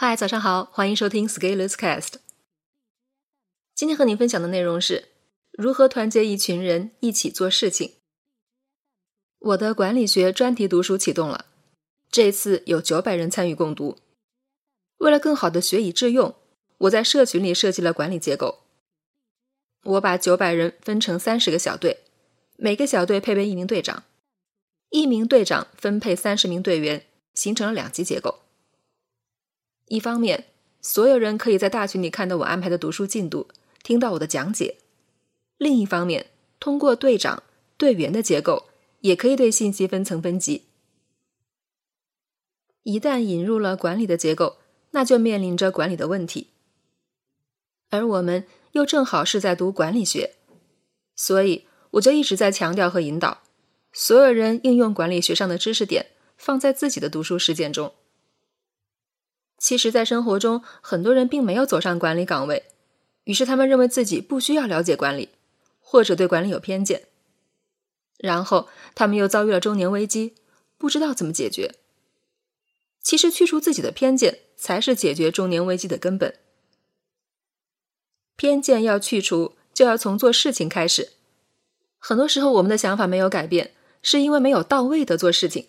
嗨，早上好，欢迎收听 Scaleless Cast。今天和您分享的内容是如何团结一群人一起做事情。我的管理学专题读书启动了，这次有九百人参与共读。为了更好的学以致用，我在社群里设计了管理结构。我把九百人分成三十个小队，每个小队配备一名队长，一名队长分配三十名队员，形成了两级结构。一方面，所有人可以在大群里看到我安排的读书进度，听到我的讲解；另一方面，通过队长、队员的结构，也可以对信息分层分级。一旦引入了管理的结构，那就面临着管理的问题。而我们又正好是在读管理学，所以我就一直在强调和引导所有人应用管理学上的知识点，放在自己的读书实践中。其实，在生活中，很多人并没有走上管理岗位，于是他们认为自己不需要了解管理，或者对管理有偏见。然后，他们又遭遇了中年危机，不知道怎么解决。其实，去除自己的偏见，才是解决中年危机的根本。偏见要去除，就要从做事情开始。很多时候，我们的想法没有改变，是因为没有到位的做事情。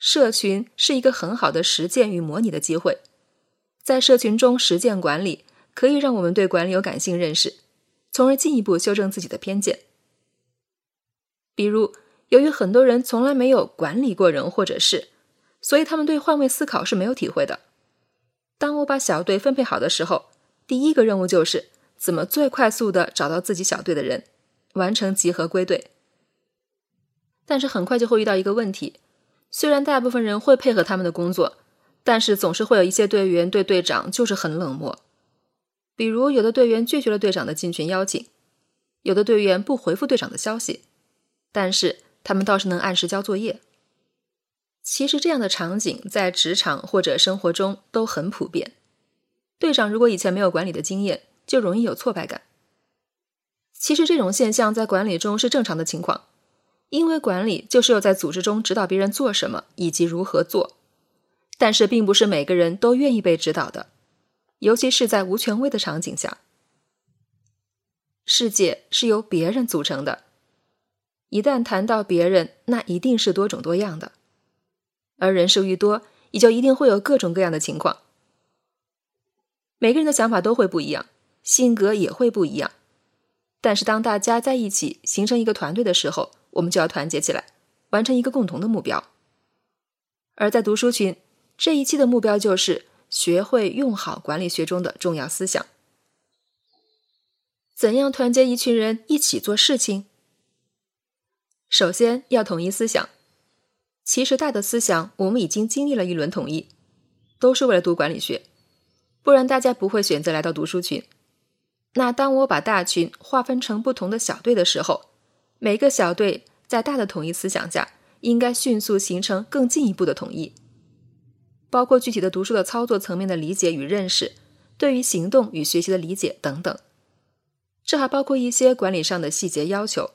社群是一个很好的实践与模拟的机会，在社群中实践管理，可以让我们对管理有感性认识，从而进一步修正自己的偏见。比如，由于很多人从来没有管理过人或者事，所以他们对换位思考是没有体会的。当我把小队分配好的时候，第一个任务就是怎么最快速的找到自己小队的人，完成集合归队。但是很快就会遇到一个问题。虽然大部分人会配合他们的工作，但是总是会有一些队员对队长就是很冷漠。比如，有的队员拒绝了队长的进群邀请，有的队员不回复队长的消息，但是他们倒是能按时交作业。其实这样的场景在职场或者生活中都很普遍。队长如果以前没有管理的经验，就容易有挫败感。其实这种现象在管理中是正常的情况。因为管理就是要在组织中指导别人做什么以及如何做，但是并不是每个人都愿意被指导的，尤其是在无权威的场景下。世界是由别人组成的，一旦谈到别人，那一定是多种多样的，而人数愈多，也就一定会有各种各样的情况。每个人的想法都会不一样，性格也会不一样，但是当大家在一起形成一个团队的时候。我们就要团结起来，完成一个共同的目标。而在读书群这一期的目标就是学会用好管理学中的重要思想。怎样团结一群人一起做事情？首先要统一思想。其实大的思想我们已经经历了一轮统一，都是为了读管理学，不然大家不会选择来到读书群。那当我把大群划分成不同的小队的时候，每个小队在大的统一思想下，应该迅速形成更进一步的统一，包括具体的读书的操作层面的理解与认识，对于行动与学习的理解等等。这还包括一些管理上的细节要求，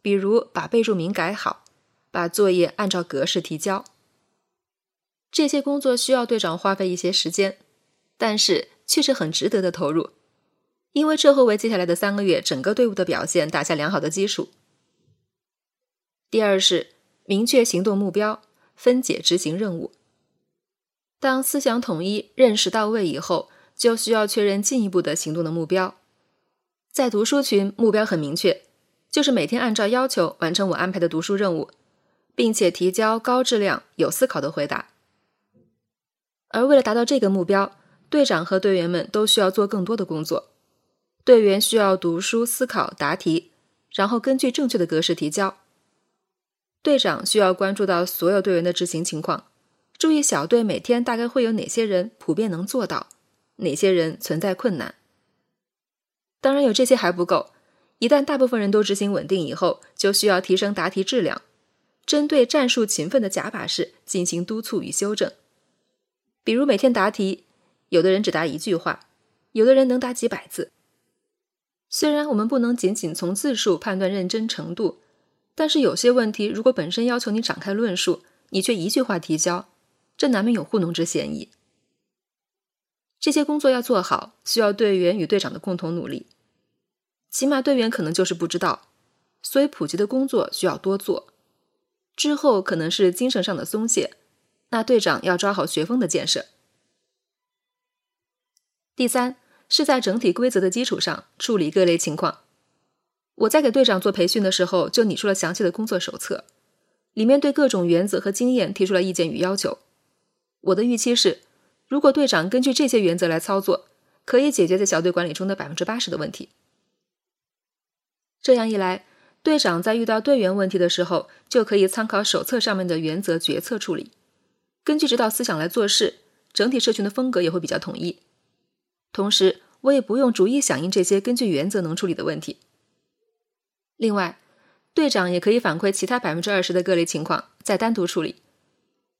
比如把备注名改好，把作业按照格式提交。这些工作需要队长花费一些时间，但是却是很值得的投入，因为这会为接下来的三个月整个队伍的表现打下良好的基础。第二是明确行动目标，分解执行任务。当思想统一、认识到位以后，就需要确认进一步的行动的目标。在读书群，目标很明确，就是每天按照要求完成我安排的读书任务，并且提交高质量、有思考的回答。而为了达到这个目标，队长和队员们都需要做更多的工作。队员需要读书、思考、答题，然后根据正确的格式提交。队长需要关注到所有队员的执行情况，注意小队每天大概会有哪些人普遍能做到，哪些人存在困难。当然有这些还不够，一旦大部分人都执行稳定以后，就需要提升答题质量，针对战术勤奋的假把式进行督促与修正。比如每天答题，有的人只答一句话，有的人能答几百字。虽然我们不能仅仅从字数判断认真程度。但是有些问题，如果本身要求你展开论述，你却一句话提交，这难免有糊弄之嫌疑。这些工作要做好，需要队员与队长的共同努力。起码队员可能就是不知道，所以普及的工作需要多做。之后可能是精神上的松懈，那队长要抓好学风的建设。第三是在整体规则的基础上处理各类情况。我在给队长做培训的时候，就拟出了详细的工作手册，里面对各种原则和经验提出了意见与要求。我的预期是，如果队长根据这些原则来操作，可以解决在小队管理中的百分之八十的问题。这样一来，队长在遇到队员问题的时候，就可以参考手册上面的原则决策处理，根据指导思想来做事，整体社群的风格也会比较统一。同时，我也不用逐一响应这些根据原则能处理的问题。另外，队长也可以反馈其他百分之二十的各类情况，再单独处理。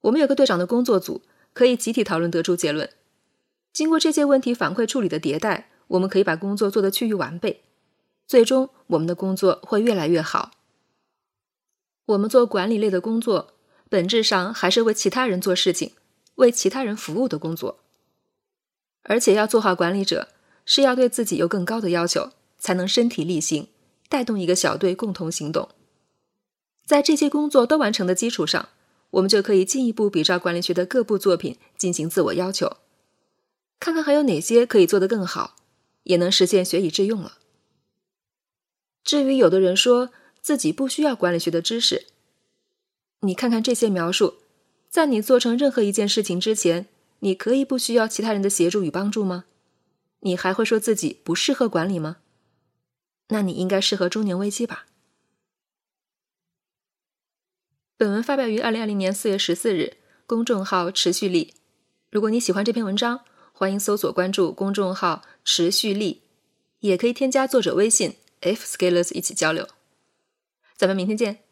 我们有个队长的工作组，可以集体讨论得出结论。经过这些问题反馈处理的迭代，我们可以把工作做得趋于完备。最终，我们的工作会越来越好。我们做管理类的工作，本质上还是为其他人做事情、为其他人服务的工作。而且要做好管理者，是要对自己有更高的要求，才能身体力行。带动一个小队共同行动，在这些工作都完成的基础上，我们就可以进一步比照管理学的各部作品进行自我要求，看看还有哪些可以做得更好，也能实现学以致用了。至于有的人说自己不需要管理学的知识，你看看这些描述，在你做成任何一件事情之前，你可以不需要其他人的协助与帮助吗？你还会说自己不适合管理吗？那你应该适合中年危机吧？本文发表于二零二零年四月十四日，公众号持续力。如果你喜欢这篇文章，欢迎搜索关注公众号持续力，也可以添加作者微信 f scalers 一起交流。咱们明天见。